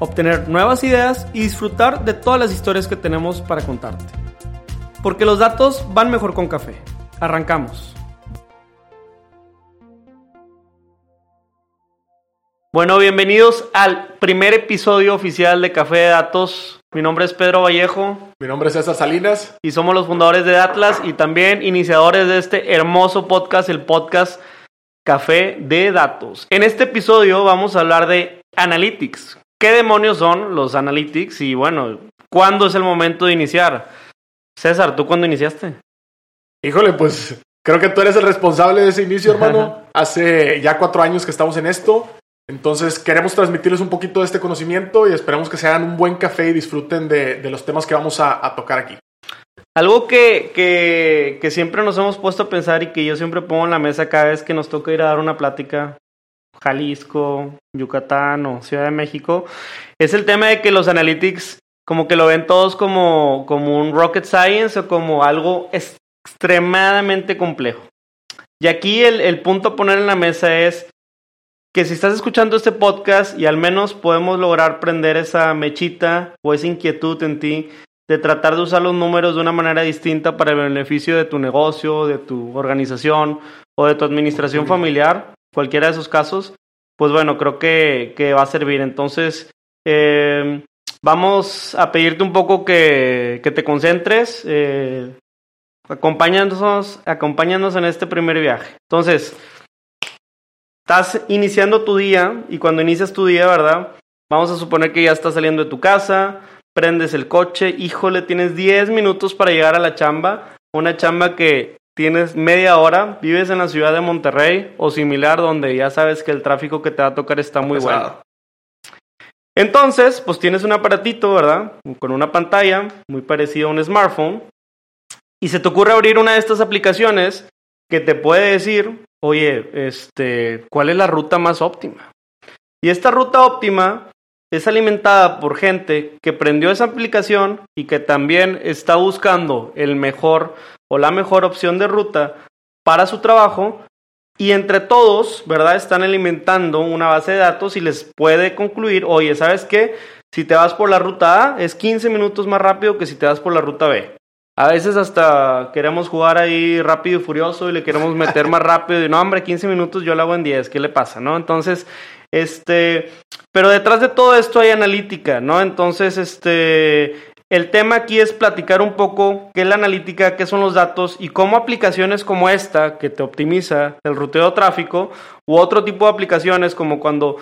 obtener nuevas ideas y disfrutar de todas las historias que tenemos para contarte. Porque los datos van mejor con café. Arrancamos. Bueno, bienvenidos al primer episodio oficial de Café de Datos. Mi nombre es Pedro Vallejo. Mi nombre es César Salinas. Y somos los fundadores de Atlas y también iniciadores de este hermoso podcast, el podcast Café de Datos. En este episodio vamos a hablar de Analytics, ¿Qué demonios son los analytics? Y bueno, ¿cuándo es el momento de iniciar? César, ¿tú cuándo iniciaste? Híjole, pues creo que tú eres el responsable de ese inicio, hermano. Hace ya cuatro años que estamos en esto. Entonces queremos transmitirles un poquito de este conocimiento y esperamos que se hagan un buen café y disfruten de, los temas que vamos a, a tocar aquí. Algo que, que, que, siempre nos hemos puesto a pensar y que yo siempre pongo en la mesa cada vez que nos toca ir a dar una plática Jalisco, Yucatán o Ciudad de México, es el tema de que los analytics como que lo ven todos como, como un rocket science o como algo extremadamente complejo. Y aquí el, el punto a poner en la mesa es que si estás escuchando este podcast y al menos podemos lograr prender esa mechita o esa inquietud en ti de tratar de usar los números de una manera distinta para el beneficio de tu negocio, de tu organización o de tu administración familiar, cualquiera de esos casos, pues bueno, creo que, va a servir. Entonces, eh, vamos a pedirte un poco que, te concentres, eh, acompáñanos, acompáñanos en este primer viaje. Entonces, estás iniciando tu día y cuando inicias tu día, ¿verdad? Vamos a suponer que ya estás saliendo de tu casa, prendes el coche, híjole, tienes 10 minutos para llegar a la chamba, una chamba que tienes media hora, vives en la ciudad de Monterrey o similar, donde ya sabes que el tráfico que te va a tocar está muy bueno. Entonces, pues tienes un aparatito, ¿verdad? Con una pantalla muy parecida a un smartphone. Y se te ocurre abrir una de estas aplicaciones que te puede decir, oye, este, ¿cuál es la ruta más óptima? Y esta ruta óptima es alimentada por gente que prendió esa aplicación y que también está buscando el mejor o la mejor opción de ruta para su trabajo y entre todos, ¿verdad? Están alimentando una base de datos y les puede concluir, oye, ¿sabes qué? Si te vas por la ruta A es 15 minutos más rápido que si te vas por la ruta B. A veces hasta queremos jugar ahí rápido y furioso y le queremos meter más rápido y no, hombre, 15 minutos yo lo hago en 10, ¿qué le pasa? ¿No? Entonces, este, pero detrás de todo esto hay analítica, ¿no? Entonces, este, el tema aquí es platicar un poco qué es la analítica, qué son los datos y cómo aplicaciones como esta, que te optimiza el ruteo de tráfico, u otro tipo de aplicaciones como cuando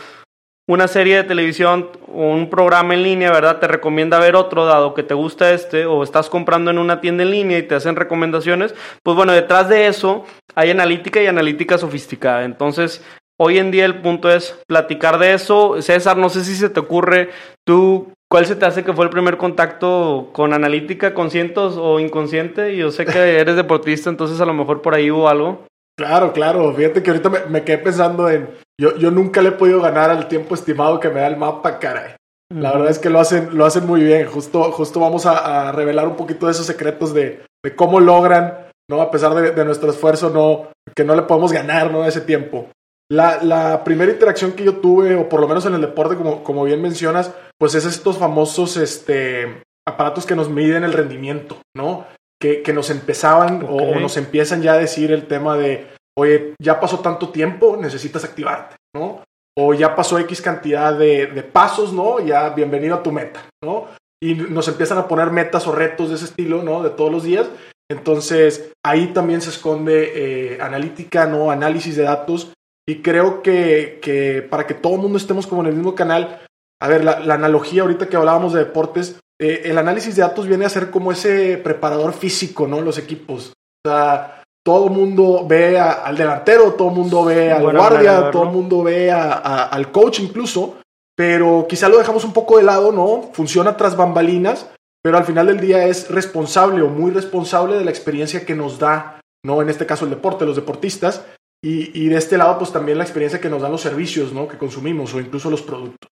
una serie de televisión o un programa en línea, ¿verdad? Te recomienda ver otro dado que te gusta este o estás comprando en una tienda en línea y te hacen recomendaciones, pues bueno, detrás de eso hay analítica y analítica sofisticada. Entonces, hoy en día el punto es platicar de eso. César, no sé si se te ocurre tú ¿Cuál se te hace que fue el primer contacto con analítica, conscientes o inconsciente? Yo sé que eres deportista, entonces a lo mejor por ahí hubo algo. Claro, claro. Fíjate que ahorita me, quedé pensando en. Yo, yo nunca le he podido ganar al tiempo estimado que me da el mapa, caray. La verdad es que lo hacen, lo hacen muy bien. Justo, justo vamos a, revelar un poquito de esos secretos de, de cómo logran, ¿no? A pesar de, de, nuestro esfuerzo, no, que no le podemos ganar, ¿no? Ese tiempo. La, la, primera interacción que yo tuve, o por lo menos en el deporte, como, como bien mencionas, pues es estos famosos este, aparatos que nos miden el rendimiento, ¿no? Que, que nos empezaban o, nos empiezan ya a decir el tema de, oye, ya pasó tanto tiempo, necesitas activarte, ¿no? O ya pasó X cantidad de, de pasos, ¿no? Ya bienvenido a tu meta, ¿no? Y nos empiezan a poner metas o retos de ese estilo, ¿no? De todos los días. Entonces, ahí también se esconde eh, analítica, ¿no? Análisis de datos y creo que, que, para que todo el mundo estemos como en el mismo canal, a ver, la, analogía ahorita que hablábamos de deportes, eh, el análisis de datos viene a ser como ese preparador físico, ¿no? Los equipos. O sea, todo el mundo ve al delantero, todo el mundo ve al guardia, todo el mundo ve al coach incluso, pero quizá lo dejamos un poco de lado, ¿no? Funciona tras bambalinas, pero al final del día es responsable o muy responsable de la experiencia que nos da, ¿no? En este caso el deporte, los deportistas, y, y de este lado pues también la experiencia que nos dan los servicios, ¿no? Que consumimos o incluso los productos.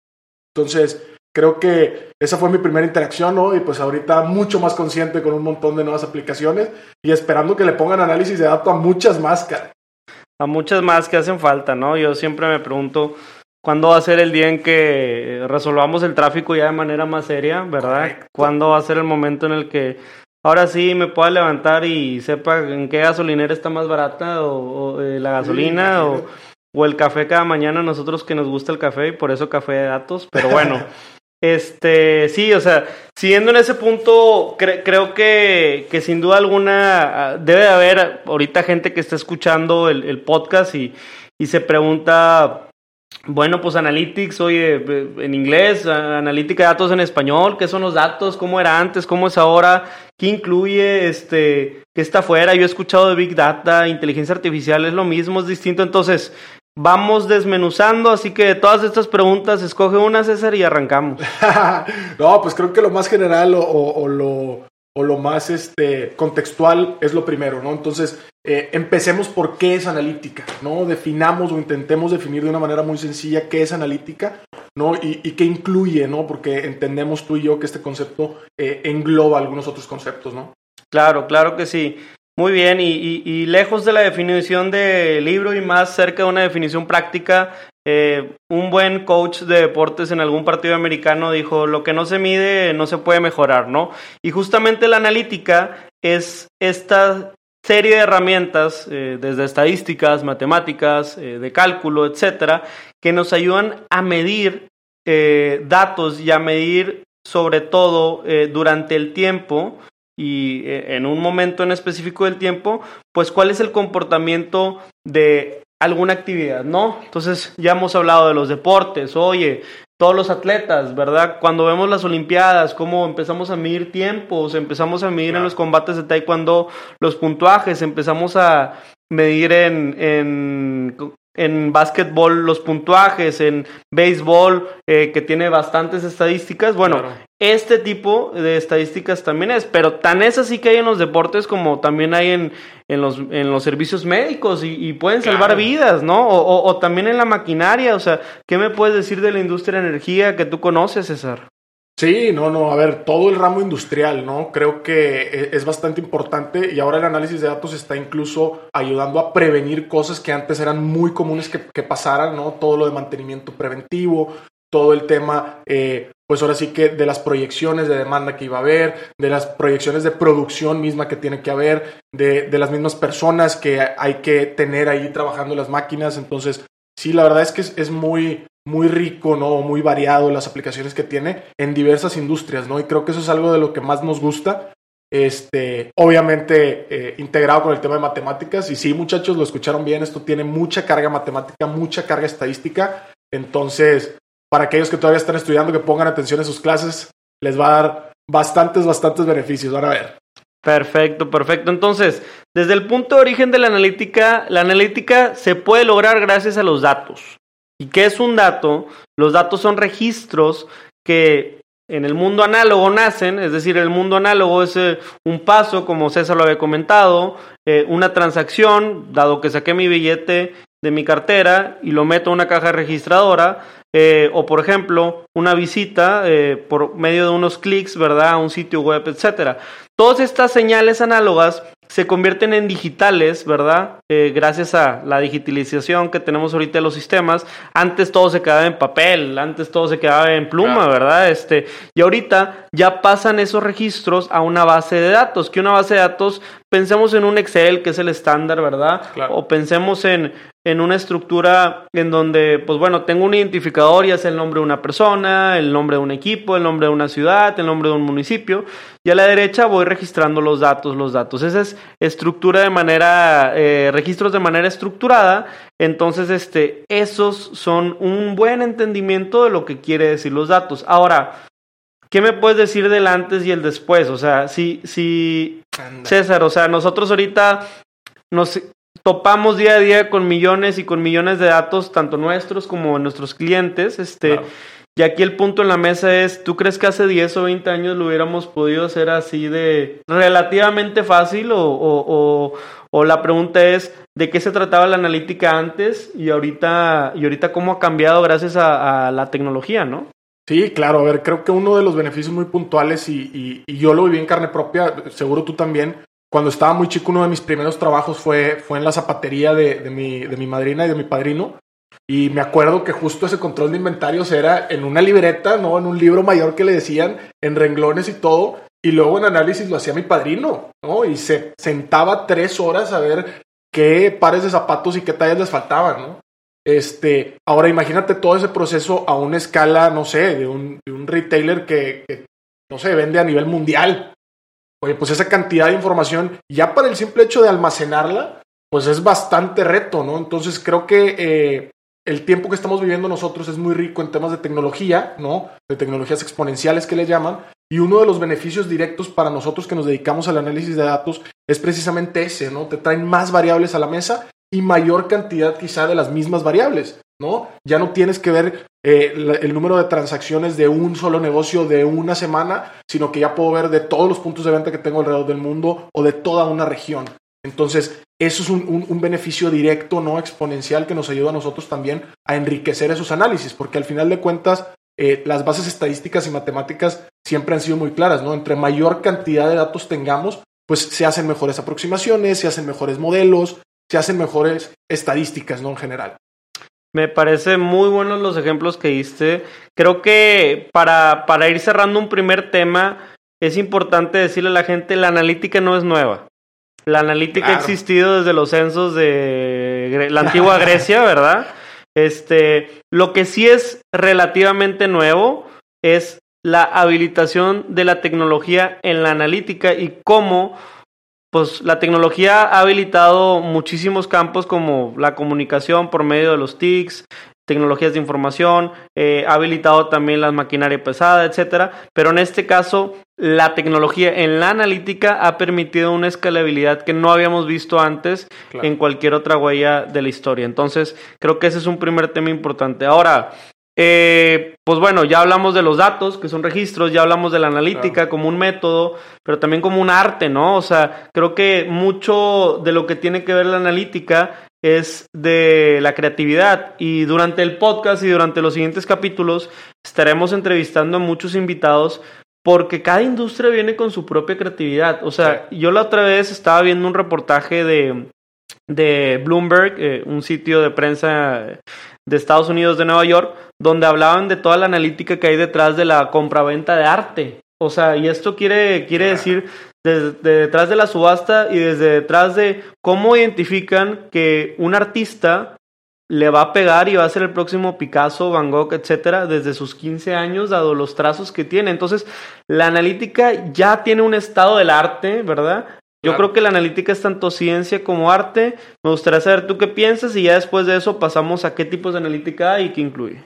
Entonces, creo que esa fue mi primera interacción, ¿no? Y pues ahorita mucho más consciente con un montón de nuevas aplicaciones y esperando que le pongan análisis de datos a muchas más, A muchas más que hacen falta, ¿no? Yo siempre me pregunto cuándo va a ser el día en que resolvamos el tráfico ya de manera más seria, ¿verdad? ¿Cuándo va a ser el momento en el que ahora sí me pueda levantar y sepa en qué gasolinera está más barata o, eh, la gasolina o, o el café cada mañana nosotros que nos gusta el café y por eso café de datos, pero bueno. Este, sí, o sea, siguiendo en ese punto, creo que, que, sin duda alguna ah, debe de haber ahorita gente que está escuchando el, podcast y, y, se pregunta, bueno, pues Analytics, oye, en inglés, analítica de datos en español, ¿qué son los datos? ¿Cómo era antes? ¿Cómo es ahora? ¿Qué incluye? Este, ¿Qué está afuera? Yo he escuchado de Big Data, inteligencia artificial, es lo mismo, es distinto. Entonces, Vamos desmenuzando, así que de todas estas preguntas, escoge una, César, y arrancamos. no, pues creo que lo más general o, lo, o lo, más este, contextual es lo primero, ¿no? Entonces, eh, empecemos por qué es analítica, ¿no? Definamos o intentemos definir de una manera muy sencilla qué es analítica, ¿no? Y, qué incluye, ¿no? Porque entendemos tú y yo que este concepto eh, engloba algunos otros conceptos, ¿no? Claro, claro que sí. Muy bien, y, lejos de la definición de libro y más cerca de una definición práctica, eh, un buen coach de deportes en algún partido americano dijo, lo que no se mide no se puede mejorar, ¿no? Y justamente la analítica es esta serie de herramientas, eh, desde estadísticas, matemáticas, eh, de cálculo, etcétera, que nos ayudan a medir datos y a medir sobre todo durante el tiempo y en un momento en específico del tiempo, pues cuál es el comportamiento de alguna actividad, ¿no? Entonces ya hemos hablado de los deportes, oye, todos los atletas, ¿verdad? Cuando vemos las Olimpiadas, cómo empezamos a medir tiempos, empezamos a medir en los combates de taekwondo los puntuajes, empezamos a medir en, en en básquetbol los puntuajes, en béisbol eh, que tiene bastantes estadísticas. Bueno, este tipo de estadísticas también es, pero tan es así que hay en los deportes como también hay en, en, los, en los servicios médicos y, pueden salvar vidas, ¿no? O, o, también en la maquinaria, o sea, ¿qué me puedes decir de la industria de energía que tú conoces, César? Sí, no, no, a ver, todo el ramo industrial, ¿no? Creo que e, es bastante importante y ahora el análisis de datos está incluso ayudando a prevenir cosas que antes eran muy comunes que, pasaran, ¿no? Todo lo de mantenimiento preventivo, todo el tema, eh, pues ahora sí que de las proyecciones de demanda que iba a haber, de las proyecciones de producción misma que tiene que haber, de, de las mismas personas que hay que tener ahí trabajando las máquinas. Entonces, sí, la verdad es que es, es muy, muy rico, ¿no? Muy variado las aplicaciones que tiene en diversas industrias, ¿no? Y creo que eso es algo de lo que más nos gusta. Este, obviamente eh, integrado con el tema de matemáticas. Y sí, muchachos, lo escucharon bien, esto tiene mucha carga matemática, mucha carga estadística. Entonces, para aquellos que todavía están estudiando, que pongan atención en sus clases, les va a dar bastantes, bastantes beneficios. Van a ver. Perfecto, perfecto. Entonces, desde el punto de origen de la analítica, la analítica se puede lograr gracias a los datos. ¿Y qué es un dato? Los datos son registros que en el mundo análogo nacen, es decir, el mundo análogo es eh, un paso, como César lo había comentado, eh, una transacción, dado que saqué mi billete de mi cartera y lo meto en una caja registradora, eh, o por ejemplo, una visita por medio de unos clics, ¿verdad? A un sitio web, etcétera. Todas estas señales análogas se convierten en digitales, ¿verdad? Eh, gracias a la digitalización que tenemos ahorita de los sistemas. Antes todo se quedaba en papel, antes todo se quedaba en pluma, ¿verdad? Este, y ahorita ya pasan esos registros a una base de datos, que una base de datos, pensemos en un Excel, que es el estándar, ¿verdad? O pensemos en, en una estructura en donde, pues bueno, tengo un identificador, ya sea el nombre de una persona, el nombre de un equipo, el nombre de una ciudad, el nombre de un municipio, y a la derecha voy registrando los datos, los datos. Esa es estructura de manera, eh, registros de manera estructurada, entonces este, esos son un buen entendimiento de lo que quiere decir los datos. Ahora, ¿qué me puedes decir del antes y el después? O sea, si, si, César, o sea, nosotros ahorita nos topamos día a día con millones y con millones de datos, tanto nuestros como nuestros clientes, este, Y aquí el punto en la mesa es, ¿tú crees que hace 10 o 20 años lo hubiéramos podido hacer así de relativamente fácil? O, o, o, la pregunta es, ¿de qué se trataba la analítica antes y ahorita, y ahorita cómo ha cambiado gracias a, la tecnología, ¿no? Sí, claro, a ver, creo que uno de los beneficios muy puntuales y, yo lo viví en carne propia, seguro tú también, cuando estaba muy chico, uno de mis primeros trabajos fue, fue en la zapatería de, de, mi, de mi madrina y de mi padrino. Y me acuerdo que justo ese control de inventarios era en una libreta, ¿no? En un libro mayor que le decían, en renglones y todo. Y luego en análisis lo hacía mi padrino, ¿no? Y se sentaba tres horas a ver qué pares de zapatos y qué tallas les faltaban, ¿no? Este, ahora imagínate todo ese proceso a una escala, no sé, de un, de un retailer que, no sé, vende a nivel mundial. Oye, pues esa cantidad de información, ya para el simple hecho de almacenarla, pues es bastante reto, ¿no? Entonces creo que eh, el tiempo que estamos viviendo nosotros es muy rico en temas de tecnología, ¿no? De tecnologías exponenciales que le llaman. Y uno de los beneficios directos para nosotros que nos dedicamos al análisis de datos es precisamente ese, ¿no? Te traen más variables a la mesa y mayor cantidad quizá de las mismas variables, ¿no? Ya no tienes que ver eh, el número de transacciones de un solo negocio de una semana, sino que ya puedo ver de todos los puntos de venta que tengo alrededor del mundo o de toda una región. Entonces, eso es un, beneficio directo, no exponencial, que nos ayuda a nosotros también a enriquecer esos análisis, porque al final de cuentas, eh, las bases estadísticas y matemáticas siempre han sido muy claras, ¿no? Entre mayor cantidad de datos tengamos, pues se hacen mejores aproximaciones, se hacen mejores modelos, se hacen mejores estadísticas, ¿no? En general. Me parece muy buenos los ejemplos que diste. Creo que para, para ir cerrando un primer tema, es importante decirle a la gente, la analítica no es nueva. La analítica ha existido desde los censos de la antigua Grecia, ¿verdad? Este, lo que sí es relativamente nuevo es la habilitación de la tecnología en la analítica y cómo pues la tecnología ha habilitado muchísimos campos como la comunicación por medio de los TICs, tecnologías de información, eh, ha habilitado también la maquinaria pesada, etcétera. Pero en este caso, la tecnología en la analítica ha permitido una escalabilidad que no habíamos visto antes en cualquier otra huella de la historia. Entonces, creo que ese es un primer tema importante. Ahora, eh, pues bueno, ya hablamos de los datos, que son registros, ya hablamos de la analítica como un método, pero también como un arte, ¿no? O sea, creo que mucho de lo que tiene que ver la analítica es de la creatividad y durante el podcast y durante los siguientes capítulos estaremos entrevistando a muchos invitados porque cada industria viene con su propia creatividad. O sea, yo la otra vez estaba viendo un reportaje de, de Bloomberg, eh, un sitio de prensa de Estados Unidos de Nueva York, donde hablaban de toda la analítica que hay detrás de la compraventa de arte. O sea, y esto quiere, quiere decir desde detrás de la subasta y desde detrás de cómo identifican que un artista le va a pegar y va a ser el próximo Picasso, Van Gogh, etcétera, desde sus 15 años, dado los trazos que tiene. Entonces, la analítica ya tiene un estado del arte, ¿verdad? Yo creo que la analítica es tanto ciencia como arte. Me gustaría saber tú qué piensas y ya después de eso pasamos a qué tipos de analítica hay y qué incluye.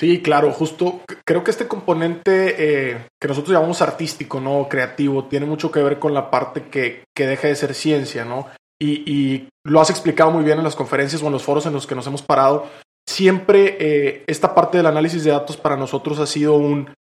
Sí, claro, justo creo que este componente eh, que nosotros llamamos artístico, ¿no? Creativo, tiene mucho que ver con la parte que, que deja de ser ciencia, ¿no? Y, y, lo has explicado muy bien en las conferencias o en los foros en los que nos hemos parado. Siempre eh, esta parte del análisis de datos para nosotros ha sido un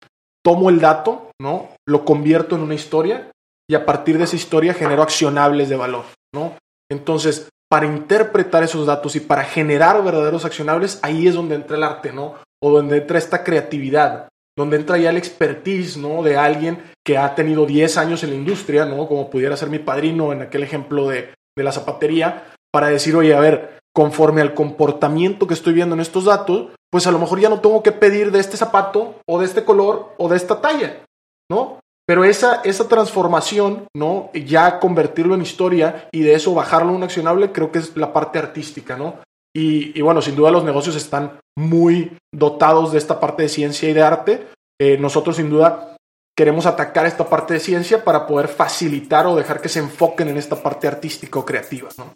tomo el dato, ¿no? Lo convierto en una historia y a partir de esa historia genero accionables de valor, ¿no? Entonces, para interpretar esos datos y para generar verdaderos accionables, ahí es donde entra el arte, ¿no? O donde entra esta creatividad, donde entra ya el expertise, ¿no? De alguien que ha tenido 10 años en la industria, ¿no? Como pudiera ser mi padrino en aquel ejemplo de, de la zapatería, para decir, oye, a ver, conforme al comportamiento que estoy viendo en estos datos, pues a lo mejor ya no tengo que pedir de este zapato o de este color o de esta talla, ¿no? Pero esa, esa transformación, ¿no? Ya convertirlo en historia y de eso bajarlo a un accionable, creo que es la parte artística, ¿no? Y, bueno, sin duda los negocios están muy dotados de esta parte de ciencia y de arte. Eh, nosotros sin duda queremos atacar esta parte de ciencia para poder facilitar o dejar que se enfoquen en esta parte artística o creativa, ¿no?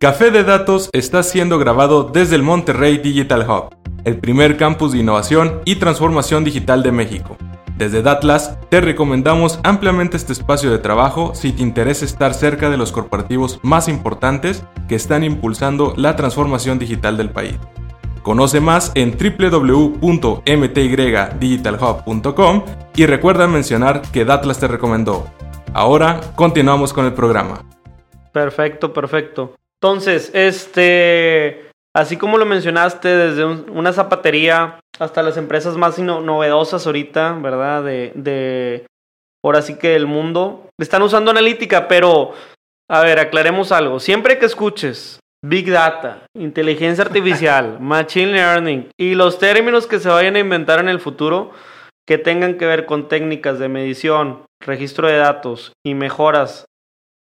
Café de Datos está siendo grabado desde el Monterrey Digital Hub el primer campus de innovación y transformación digital de México. Desde Datlas te recomendamos ampliamente este espacio de trabajo si te interesa estar cerca de los corporativos más importantes que están impulsando la transformación digital del país. Conoce más en www.mtydigitalhub.com y recuerda mencionar que Datlas te recomendó. Ahora continuamos con el programa. Perfecto, perfecto. Entonces, este Así como lo mencionaste, desde una zapatería hasta las empresas más novedosas ahorita, ¿verdad? De, de, ahora sí que del mundo, están usando analítica, pero, a ver, aclaremos algo. Siempre que escuches Big Data, inteligencia artificial, Machine Learning y los términos que se vayan a inventar en el futuro que tengan que ver con técnicas de medición, registro de datos y mejoras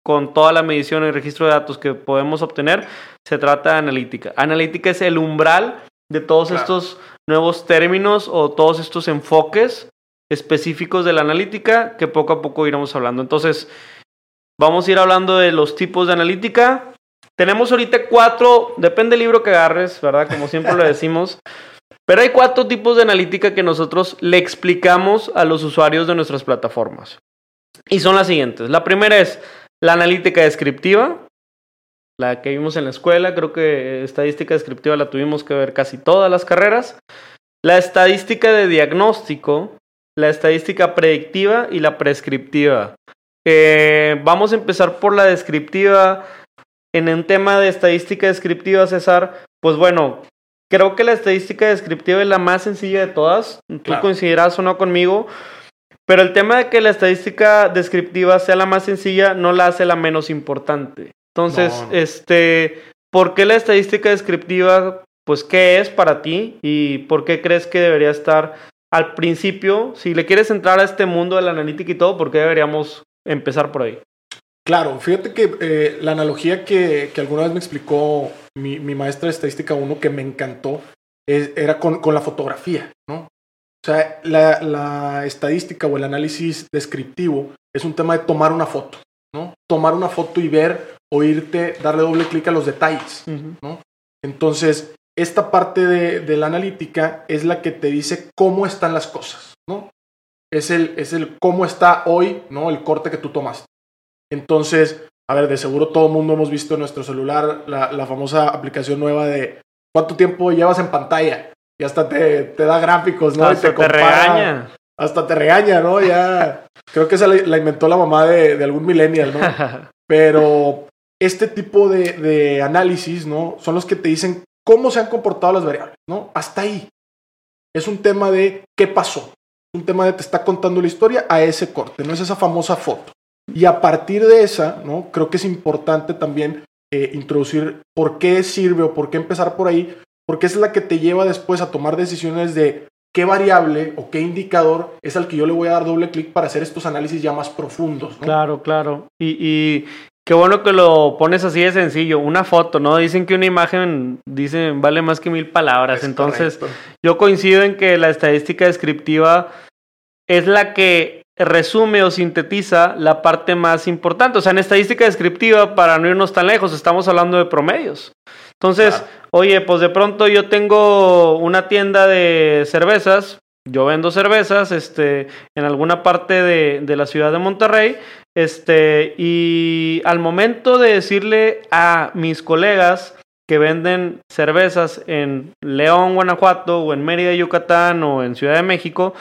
con toda la medición y registro de datos que podemos obtener, se trata de analítica. Analítica es el umbral de todos estos nuevos términos o todos estos enfoques específicos de la analítica que poco a poco iremos hablando. Entonces, vamos a ir hablando de los tipos de analítica. Tenemos ahorita cuatro, depende del libro que agarres, ¿verdad? Como siempre lo decimos. Pero hay cuatro tipos de analítica que nosotros le explicamos a los usuarios de nuestras plataformas. Y son las siguientes. La primera es la analítica descriptiva, la que vimos en la escuela, creo que estadística descriptiva la tuvimos que ver casi todas las carreras. La estadística de diagnóstico, la estadística predictiva y la prescriptiva. Eh, vamos a empezar por la descriptiva. En un tema de estadística descriptiva, César, pues bueno, creo que la estadística descriptiva es la más sencilla de todas. Tú coincidirás o no conmigo. Pero el tema de que la estadística descriptiva sea la más sencilla no la hace la menos importante. Entonces, este, ¿por qué la estadística descriptiva? Pues, ¿qué es para ti? ¿Y por qué crees que debería estar al principio? Si le quieres entrar a este mundo de la analítica y todo, ¿por qué deberíamos empezar por ahí? Claro, fíjate que eh, la analogía que, alguna vez me explicó mi, maestra de estadística 1 que me encantó era con, con, la fotografía, ¿no? O sea, la, estadística o el análisis descriptivo es un tema de tomar una foto, ¿no? Tomar una foto y ver, oírte, darle doble clic a los detalles, ¿no? Entonces, esta parte de, la analítica es la que te dice cómo están las cosas, ¿no? Es el, es el cómo está hoy, ¿no? El corte que tú tomaste. Entonces, a ver, de seguro todo el mundo hemos visto en nuestro celular la, la famosa aplicación nueva de cuánto tiempo llevas en pantalla y hasta te, te da gráficos, ¿no? Hasta te, regaña. Hasta te regaña, ¿no? Ya. creo que esa la, inventó la mamá de, de algún millennial, ¿no? Pero este tipo de, de, análisis, ¿no? Son los que te dicen cómo se han comportado las variables, ¿no? Hasta ahí. Es un tema de qué pasó. Un tema de te está contando la historia a ese corte, no es esa famosa foto. Y a partir de esa, ¿no? Creo que es importante también eh, introducir por qué sirve o por qué empezar por ahí, porque es la que te lleva después a tomar decisiones de qué variable o qué indicador es al que yo le voy a dar doble clic para hacer estos análisis ya más profundos. Claro, claro. Y, qué bueno que lo pones así de sencillo, una foto, ¿no? Dicen que una imagen dice, vale más que mil palabras. Entonces, yo coincido en que la estadística descriptiva es la que resume o sintetiza la parte más importante. O sea, en estadística descriptiva, para no irnos tan lejos, estamos hablando de promedios. Entonces, oye, pues de pronto yo tengo una tienda de cervezas, yo vendo cervezas, este, en alguna parte de, de la ciudad de Monterrey, este, y al momento de decirle a mis colegas que venden cervezas en León, Guanajuato, o en Mérida, Yucatán, o en Ciudad de México,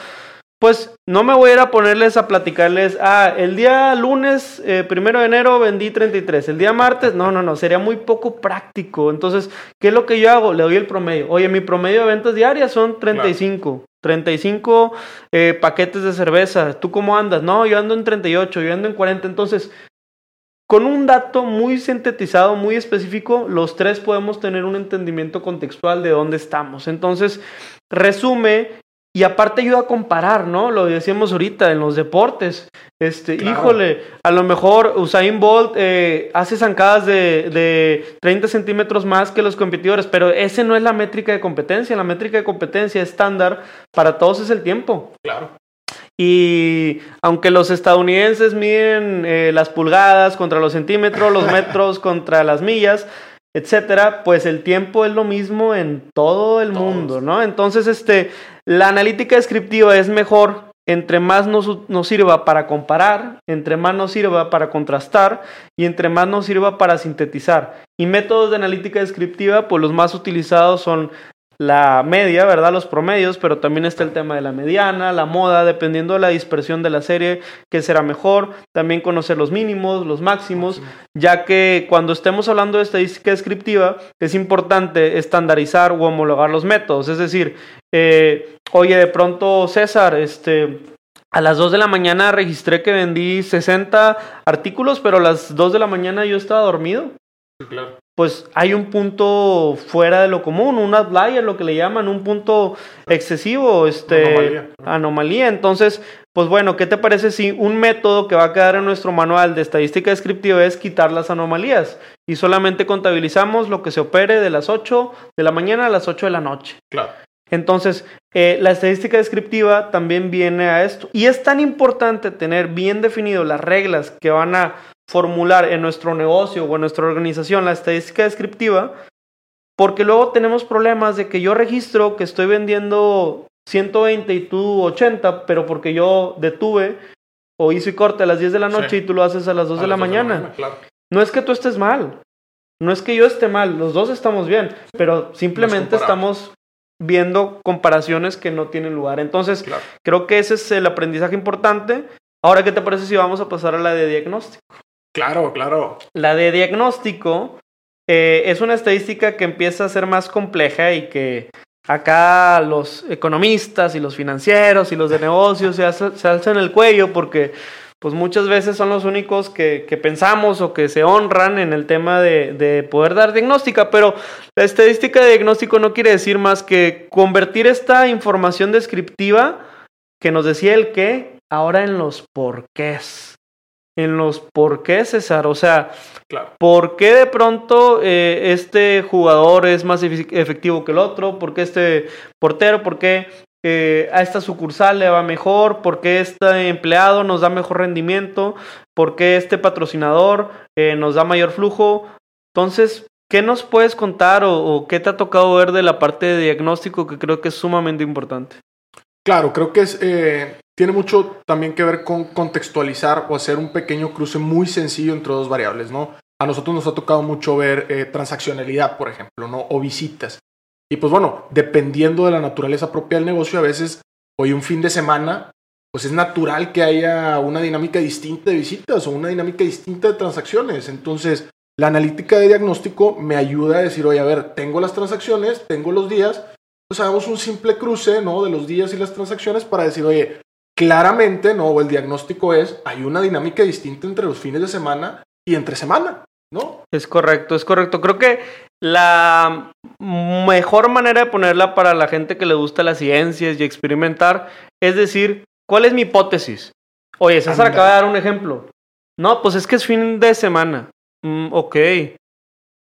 pues no me voy a ir a ponerles a platicarles, ah, el día lunes, eh, primero de enero vendí 33, el día martes, no, no, no, sería muy poco práctico. Entonces, ¿qué es lo que yo hago? Le doy el promedio. Oye, mi promedio de ventas diarias son 35. 35 eh, paquetes de cerveza. ¿Tú cómo andas? No, yo ando en 38, yo ando en 40. Entonces, con un dato muy sintetizado, muy específico, los tres podemos tener un entendimiento contextual de dónde estamos. Entonces, resume y aparte ayuda a comparar, ¿no? Lo decíamos ahorita en los deportes. Este, híjole, a lo mejor Usain Bolt eh, hace zancadas de, de 30 centímetros más que los competidores, pero ese no es la métrica de competencia. La métrica de competencia estándar para todos es el tiempo. Claro. Y aunque los estadounidenses miden eh, las pulgadas contra los centímetros, los metros contra las millas, etcétera, pues el tiempo es lo mismo en todo el mundo, ¿no? Entonces, este, la analítica descriptiva es mejor entre más nos, nos, sirva para comparar, entre más nos sirva para contrastar y entre más nos sirva para sintetizar. Y métodos de analítica descriptiva, pues los más utilizados son la media, ¿verdad? Los promedios, pero también está el tema de la mediana, la moda, dependiendo de la dispersión de la serie, que será mejor. También conocer los mínimos, los máximos, ya que cuando estemos hablando de estadística descriptiva, es importante estandarizar o homologar los métodos. Es decir, eh, oye, de pronto César, este, a las 2 de la mañana registré que vendí 60 artículos, pero a las 2 de la mañana yo estaba dormido. claro pues hay un punto fuera de lo común, un outlier, lo que le llaman, un punto excesivo, este, anomalía. anomalía. Entonces, pues bueno, ¿qué te parece si un método que va a quedar en nuestro manual de estadística descriptiva es quitar las anomalías y solamente contabilizamos lo que se opere de las 8 de la mañana a las 8 de la noche? Claro. Entonces, eh, la estadística descriptiva también viene a esto. Y es tan importante tener bien definido las reglas que van a formular en nuestro negocio o en nuestra organización la estadística descriptiva, porque luego tenemos problemas de que yo registro que estoy vendiendo 120 y tú 80, pero porque yo detuve o hice corte a las 10 de la noche y tú lo haces a las 2 de la mañana. No es que tú estés mal, no es que yo esté mal, los dos estamos bien, pero simplemente estamos viendo comparaciones que no tienen lugar. Entonces, creo que ese es el aprendizaje importante. Ahora, ¿qué te parece si vamos a pasar a la de diagnóstico? Claro, claro. La de diagnóstico eh, es una estadística que empieza a ser más compleja y que acá los economistas y los financieros y los de negocios se, alzan el cuello porque pues muchas veces son los únicos que, pensamos o que se honran en el tema de, de, poder dar diagnóstica, pero la estadística de diagnóstico no quiere decir más que convertir esta información descriptiva que nos decía el qué, ahora en los porqués en los por qué, César. O sea, ¿por qué de pronto eh, este jugador es más efectivo que el otro? ¿Por qué este portero? ¿Por qué eh, a esta sucursal le va mejor? ¿Por qué este empleado nos da mejor rendimiento? ¿Por qué este patrocinador eh, nos da mayor flujo? Entonces, ¿qué nos puedes contar o, o qué te ha tocado ver de la parte de diagnóstico que creo que es sumamente importante? Claro, creo que es, eh, tiene mucho también que ver con contextualizar o hacer un pequeño cruce muy sencillo entre dos variables, ¿no? A nosotros nos ha tocado mucho ver eh, transaccionalidad, por ejemplo, ¿no? O visitas. Y pues bueno, dependiendo de la naturaleza propia del negocio, a veces hoy un fin de semana, pues es natural que haya una dinámica distinta de visitas o una dinámica distinta de transacciones. Entonces, la analítica de diagnóstico me ayuda a decir, oye, a ver, tengo las transacciones, tengo los días, pues hagamos un simple cruce, ¿no? De los días y las transacciones para decir, oye, claramente, ¿no? el diagnóstico es, hay una dinámica distinta entre los fines de semana y entre semana, ¿no? Es correcto, es correcto. Creo que la mejor manera de ponerla para la gente que le gusta las ciencias y experimentar es decir, ¿cuál es mi hipótesis? Oye, César acaba de dar un ejemplo. No, pues es que es fin de semana. Mm, ok.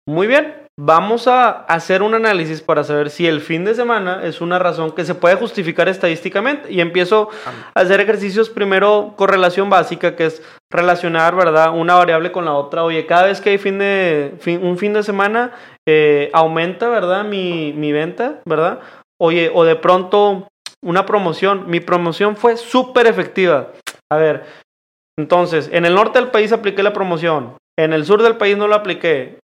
Muy bien vamos a hacer un análisis para saber si el fin de semana es una razón que se puede justificar estadísticamente. Y empiezo a hacer ejercicios primero correlación básica, que es relacionar, ¿verdad? Una variable con la otra. Oye, cada vez que hay fin de, un fin de semana, eh, aumenta, ¿verdad? Mi, mi venta, ¿verdad? Oye, o de pronto una promoción. Mi promoción fue súper efectiva. A ver, entonces, en el norte del país apliqué la promoción. En el sur del país no lo apliqué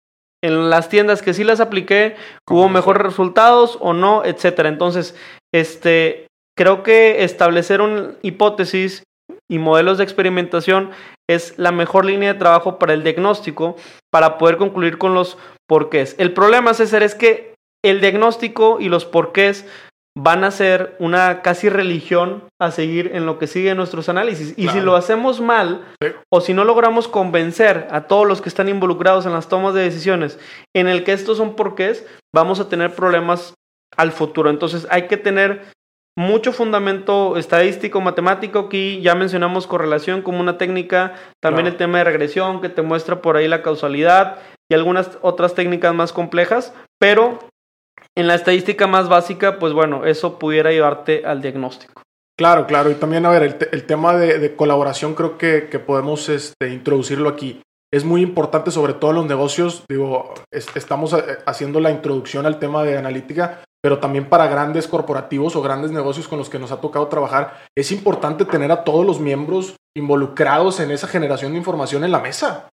en las tiendas que sí las apliqué, hubo mejores resultados o no, etcétera. Entonces, este, creo que establecer una hipótesis y modelos de experimentación es la mejor línea de trabajo para el diagnóstico para poder concluir con los porqués. El problema, César, es que el diagnóstico y los porqués van a ser una casi religión a seguir en lo que sigue nuestros análisis. Y si lo hacemos mal, o si no logramos convencer a todos los que están involucrados en las tomas de decisiones en el que estos son porqués, vamos a tener problemas al futuro. Entonces hay que tener mucho fundamento estadístico, matemático. Aquí ya mencionamos correlación como una técnica, también el tema de regresión que te muestra por ahí la causalidad y algunas otras técnicas más complejas, pero en la estadística más básica, pues bueno, eso pudiera llevarte al diagnóstico. Claro, claro. Y también, a ver, el, tema de, colaboración creo que, podemos este, introducirlo aquí. Es muy importante, sobre todo en los negocios. Digo, estamos eh, haciendo la introducción al tema de analítica, pero también para grandes corporativos o grandes negocios con los que nos ha tocado trabajar, es importante tener a todos los miembros involucrados en esa generación de información en la mesa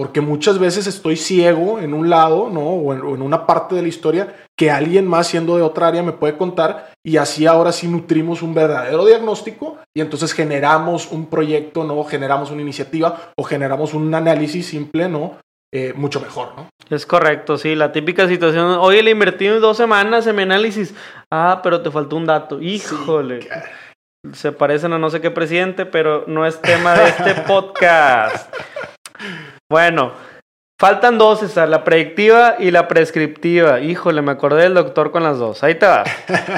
porque muchas veces estoy ciego en un lado, ¿no? O en, una parte de la historia que alguien más siendo de otra área me puede contar y así ahora sí nutrimos un verdadero diagnóstico y entonces generamos un proyecto, ¿no? Generamos una iniciativa o generamos un análisis simple, ¿no? Eh, mucho mejor, ¿no? Es correcto, sí, la típica situación, oye, le invertí dos semanas en mi análisis, ah, pero te faltó un dato, híjole. Se parecen a no sé qué presidente, pero no es tema de este podcast. Bueno, faltan dos, César, la predictiva y la prescriptiva. Híjole, me acordé del doctor con las dos. Ahí te va.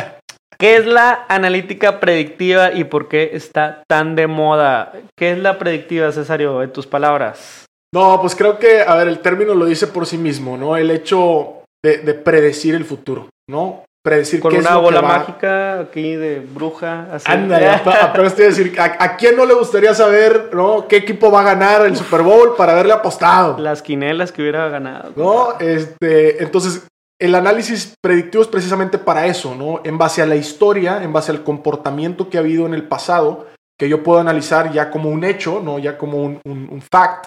¿Qué es la analítica predictiva y por qué está tan de moda? ¿Qué es la predictiva, Cesario, en tus palabras? No, pues creo que, a ver, el término lo dice por sí mismo, ¿no? El hecho de, de predecir el futuro, ¿no? Predecir con una bola mágica aquí de bruja. Así. Ándale, pero estoy a decir, ¿a, quién no le gustaría saber ¿no? qué equipo va a ganar el Super Bowl para haberle apostado? Las quinelas que hubiera ganado. No, este, entonces el análisis predictivo es precisamente para eso, ¿no? En base a la historia, en base al comportamiento que ha habido en el pasado, que yo puedo analizar ya como un hecho, ¿no? Ya como un, un, fact,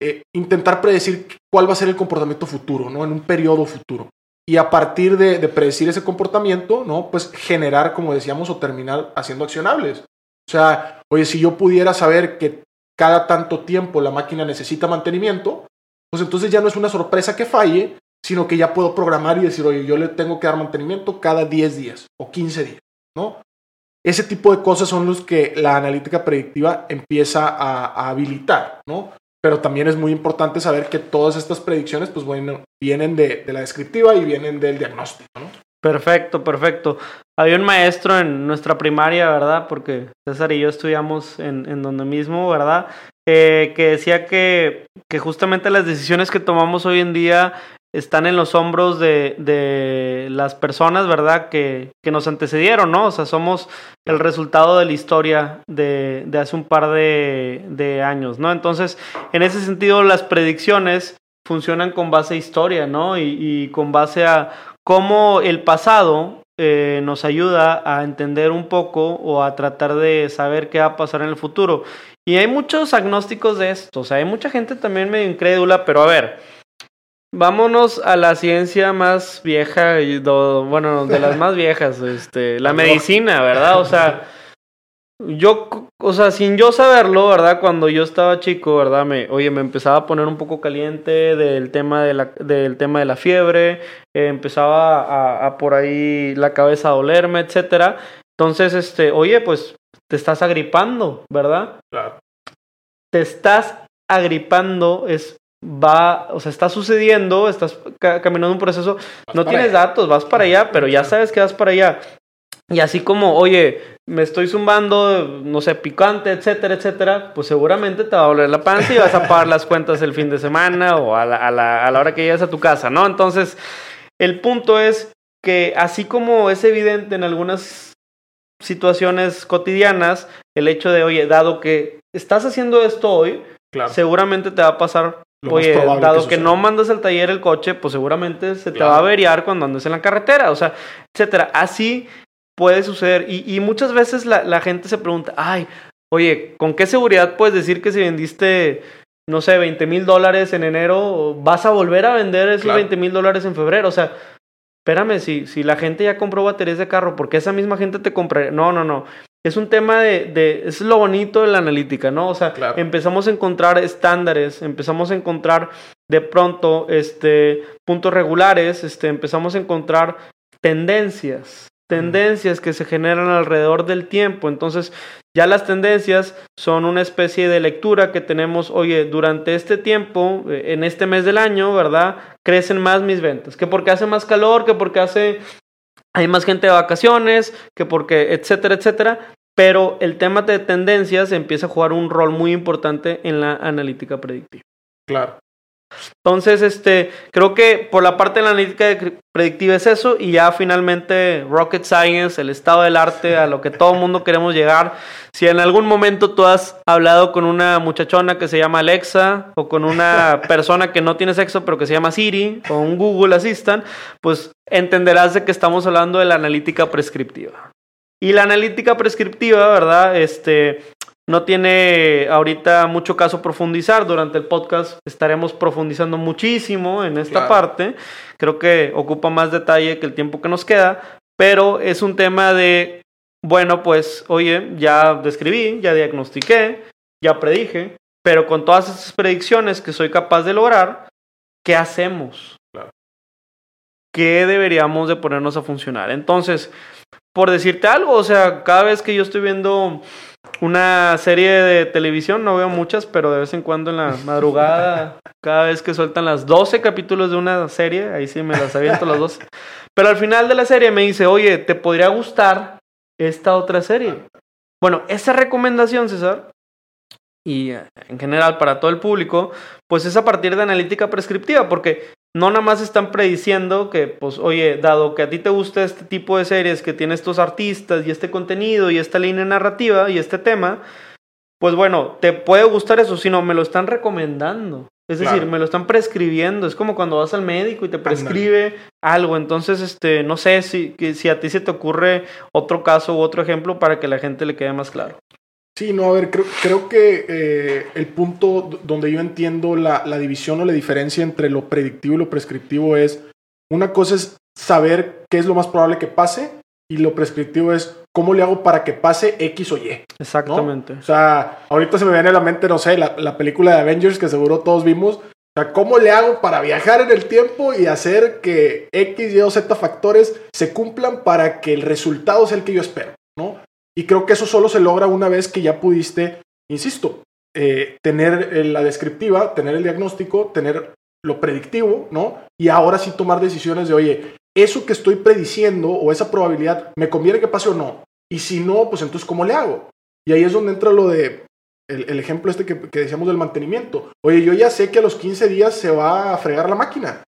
eh, intentar predecir cuál va a ser el comportamiento futuro, ¿no? En un periodo futuro y a partir de, predecir ese comportamiento, ¿no? Pues generar, como decíamos, o terminar haciendo accionables. O sea, oye, si yo pudiera saber que cada tanto tiempo la máquina necesita mantenimiento, pues entonces ya no es una sorpresa que falle, sino que ya puedo programar y decir, oye, yo le tengo que dar mantenimiento cada 10 días o 15 días, ¿no? Ese tipo de cosas son los que la analítica predictiva empieza a, a habilitar, ¿no? Pero también es muy importante saber que todas estas predicciones, pues bueno, vienen de, la descriptiva y vienen del diagnóstico, ¿no? Perfecto, perfecto. Había un maestro en nuestra primaria, ¿verdad? Porque César y yo estudiamos en, en donde mismo, ¿verdad? Eh, que decía que, que justamente las decisiones que tomamos hoy en día están en los hombros de, de las personas, ¿verdad? Que, que, nos antecedieron, ¿no? O sea, somos el resultado de la historia de, de hace un par de, años, ¿no? Entonces, en ese sentido, las predicciones funcionan con base a historia, ¿no? Y, y con base a cómo el pasado eh, nos ayuda a entender un poco o a tratar de saber qué va a pasar en el futuro. Y hay muchos agnósticos de esto, o sea, hay mucha gente también medio incrédula, pero a ver, Vámonos a la ciencia más vieja, y bueno, de las más viejas, este, la medicina, ¿verdad? O sea, yo, o sea, sin yo saberlo, ¿verdad? Cuando yo estaba chico, ¿verdad? Me, oye, me empezaba a poner un poco caliente del tema de la, del tema de la fiebre, eh, empezaba a, a, por ahí la cabeza a dolerme, etcétera. Entonces, este, oye, pues te estás agripando, ¿verdad? Claro. Te estás agripando, es va, o sea, está sucediendo, estás caminando un proceso, no tienes datos, vas para allá, pero ya sabes que vas para allá. Y así como, oye, me estoy zumbando, no sé, picante, etcétera, etcétera, pues seguramente te va a doler la panza y vas a pagar las cuentas el fin de semana o a la, a la, a la hora que llegues a tu casa, ¿no? Entonces, el punto es que así como es evidente en algunas situaciones cotidianas, el hecho de, oye, dado que estás haciendo esto hoy, seguramente te va a pasar Oye, dado que, no mandas al taller el coche, pues seguramente se te va a averiar cuando andes en la carretera, o sea, etcétera. Así puede suceder. Y, muchas veces la, gente se pregunta, ay, oye, ¿con qué seguridad puedes decir que si vendiste, no sé, 20 mil dólares en enero, vas a volver a vender esos 20 mil dólares en febrero? O sea, espérame, si, si la gente ya compró baterías de carro, ¿por qué esa misma gente te compraría? No, no, no. Es un tema de, de, es lo bonito de la analítica, ¿no? O sea, Claro. empezamos a encontrar estándares, empezamos a encontrar de pronto, este, puntos regulares, este, empezamos a encontrar tendencias, tendencias que se generan alrededor del tiempo. Entonces, ya las tendencias son una especie de lectura que tenemos, oye, durante este tiempo, eh, en este mes del año, ¿verdad? Crecen más mis ventas, que porque hace más calor, que porque hace hay más gente de vacaciones, que porque, etcétera, etcétera. Pero el tema de tendencias empieza a jugar un rol muy importante en la analítica predictiva. Claro. Entonces, este, creo que por la parte de la analítica predictiva es eso, y ya finalmente Rocket Science, el estado del arte, a lo que todo el mundo queremos llegar. Si en algún momento tú has hablado con una muchachona que se llama Alexa, o con una persona que no tiene sexo, pero que se llama Siri, o un Google Assistant, pues entenderás de que estamos hablando de la analítica prescriptiva. Y la analítica prescriptiva, ¿verdad? Este, no tiene ahorita mucho caso profundizar. Durante el podcast estaremos profundizando muchísimo en esta Claro. parte. Creo que ocupa más detalle que el tiempo que nos queda, pero es un tema de, bueno, pues, oye, ya describí, ya diagnostiqué, ya predije, pero con todas esas predicciones que soy capaz de lograr, ¿qué hacemos? Claro. ¿Qué deberíamos de ponernos a funcionar? Entonces, por decirte algo, o sea, cada vez que yo estoy viendo una serie de televisión, no veo muchas, pero de vez en cuando en la madrugada, cada vez que sueltan las 12 capítulos de una serie, ahí sí me las aviento las 12. Pero al final de la serie me dice, oye, ¿te podría gustar esta otra serie? Bueno, esa recomendación, César, y eh, en general para todo el público, pues es a partir de analítica prescriptiva, porque no nada más están prediciendo que, pues, oye, dado que a ti te gusta este tipo de series que tiene estos artistas y este contenido y esta línea narrativa y este tema, pues bueno, te puede gustar eso, sino me lo están recomendando. Es decir, me lo están prescribiendo. Es como cuando vas al médico y te prescribe algo. Entonces, este, no sé si, si a ti se te ocurre otro caso u otro ejemplo para que la gente le quede más claro. Sí, no, a ver, creo, creo que eh, el punto donde yo entiendo la, la división o la diferencia entre lo predictivo y lo prescriptivo es, una cosa es saber qué es lo más probable que pase y lo prescriptivo es cómo le hago para que pase X o Y. Exactamente. O sea, ahorita se me viene a la mente, no sé, la, la película de Avengers que seguro todos vimos. O sea, ¿cómo le hago para viajar en el tiempo y hacer que X, Y o Z factores se cumplan para que el resultado sea el que yo espero? ¿no? Y creo que eso solo se logra una vez que ya pudiste, insisto, eh, tener eh, la descriptiva, tener el diagnóstico, tener lo predictivo, ¿no? Y ahora sí tomar decisiones de, oye, eso que estoy prediciendo o esa probabilidad, ¿me conviene que pase o no? Y si no, pues entonces, ¿cómo le hago? Y ahí es donde entra lo de el, ejemplo este que, que decíamos del mantenimiento. Oye, yo ya sé que a los 15 días se va a fregar la máquina.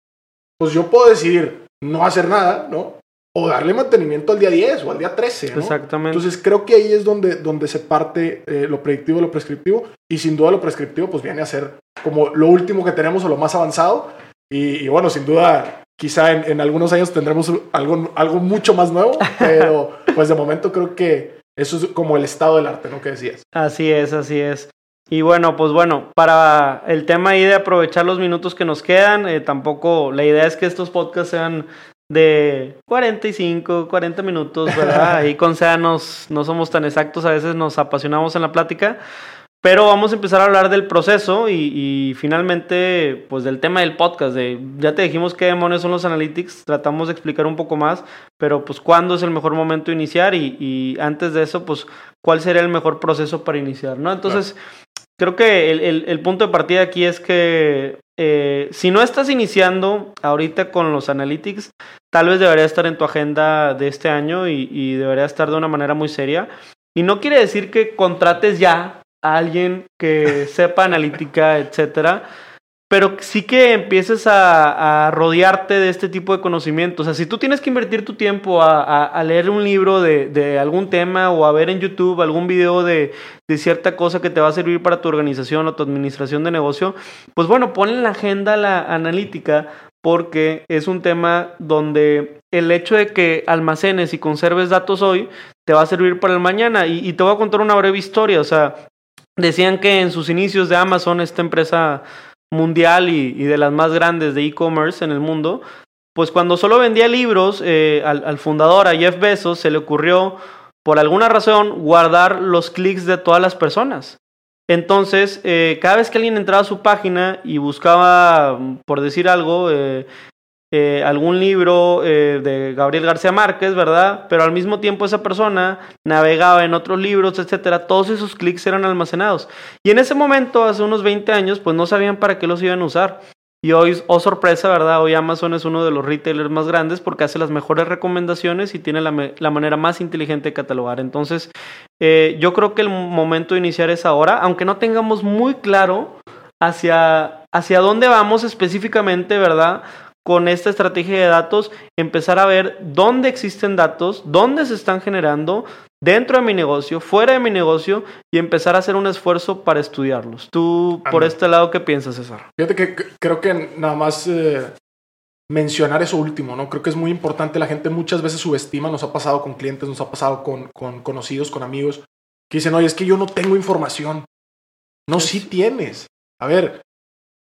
Pues yo puedo decidir no hacer nada, ¿no? O darle mantenimiento al día 10 o al día 13, ¿no? Exactamente. Entonces creo que ahí es donde, donde se parte eh, lo predictivo, lo prescriptivo. Y sin duda lo prescriptivo pues viene a ser como lo último que tenemos o lo más avanzado. Y, y bueno, sin duda, quizá en, en algunos años tendremos algo, algo mucho más nuevo. Pero pues de momento creo que eso es como el estado del arte, ¿no? Que decías. Así es, así es. Y bueno, pues bueno, para el tema ahí de aprovechar los minutos que nos quedan, eh, tampoco la idea es que estos podcasts sean de 45, 40 minutos, ¿verdad? Ahí con SEA nos, no somos tan exactos, a veces nos apasionamos en la plática, pero vamos a empezar a hablar del proceso y, y finalmente, pues del tema del podcast, de, ya te dijimos qué demonios son los analytics, tratamos de explicar un poco más, pero pues cuándo es el mejor momento de iniciar y, y antes de eso, pues cuál sería el mejor proceso para iniciar, ¿no? Entonces, creo que el, el- el punto de partida aquí es que eh, si no estás iniciando ahorita con los analytics, tal vez debería estar en tu agenda de este año y, y debería estar de una manera muy seria. Y no quiere decir que contrates ya a alguien que sepa analítica, etcétera, pero sí que empieces a, rodearte de este tipo de conocimientos. O sea, si tú tienes que invertir tu tiempo a, leer un libro de, algún tema o a ver en YouTube algún video de, de cierta cosa que te va a servir para tu organización o tu administración de negocio, pues bueno, pon en la agenda la analítica porque es un tema donde el hecho de que almacenes y conserves datos hoy te va a servir para el mañana. Y, y te voy a contar una breve historia. O sea, decían que en sus inicios de Amazon, esta empresa mundial y, de las más grandes de e-commerce en el mundo, pues cuando solo vendía libros, eh, al, al fundador, a Jeff Bezos, se le ocurrió, por alguna razón, guardar los clics de todas las personas. Entonces, eh, cada vez que alguien entraba a su página y buscaba, por decir algo, eh, eh, algún libro eh, de Gabriel García Márquez, ¿verdad? Pero al mismo tiempo esa persona navegaba en otros libros, etcétera. Todos esos clics eran almacenados. Y en ese momento, hace unos 20 años, pues no sabían para qué los iban a usar. Y hoy, oh sorpresa, ¿verdad? Hoy Amazon es uno de los retailers más grandes porque hace las mejores recomendaciones y tiene la, la manera más inteligente de catalogar. Entonces, eh, yo creo que el momento de iniciar es ahora, aunque no tengamos muy claro hacia, hacia dónde vamos específicamente, ¿verdad? Con esta estrategia de datos, empezar a ver dónde existen datos, dónde se están generando dentro de mi negocio, fuera de mi negocio y empezar a hacer un esfuerzo para estudiarlos. ¿Tú por este lado qué piensas, César? Fíjate que creo que nada más eh, mencionar eso último, ¿no? Creo que es muy importante. La gente muchas veces subestima, nos ha pasado con clientes, nos ha pasado con, con conocidos, con amigos, que dicen, oye, es que yo no tengo información. No, sí tienes. A ver,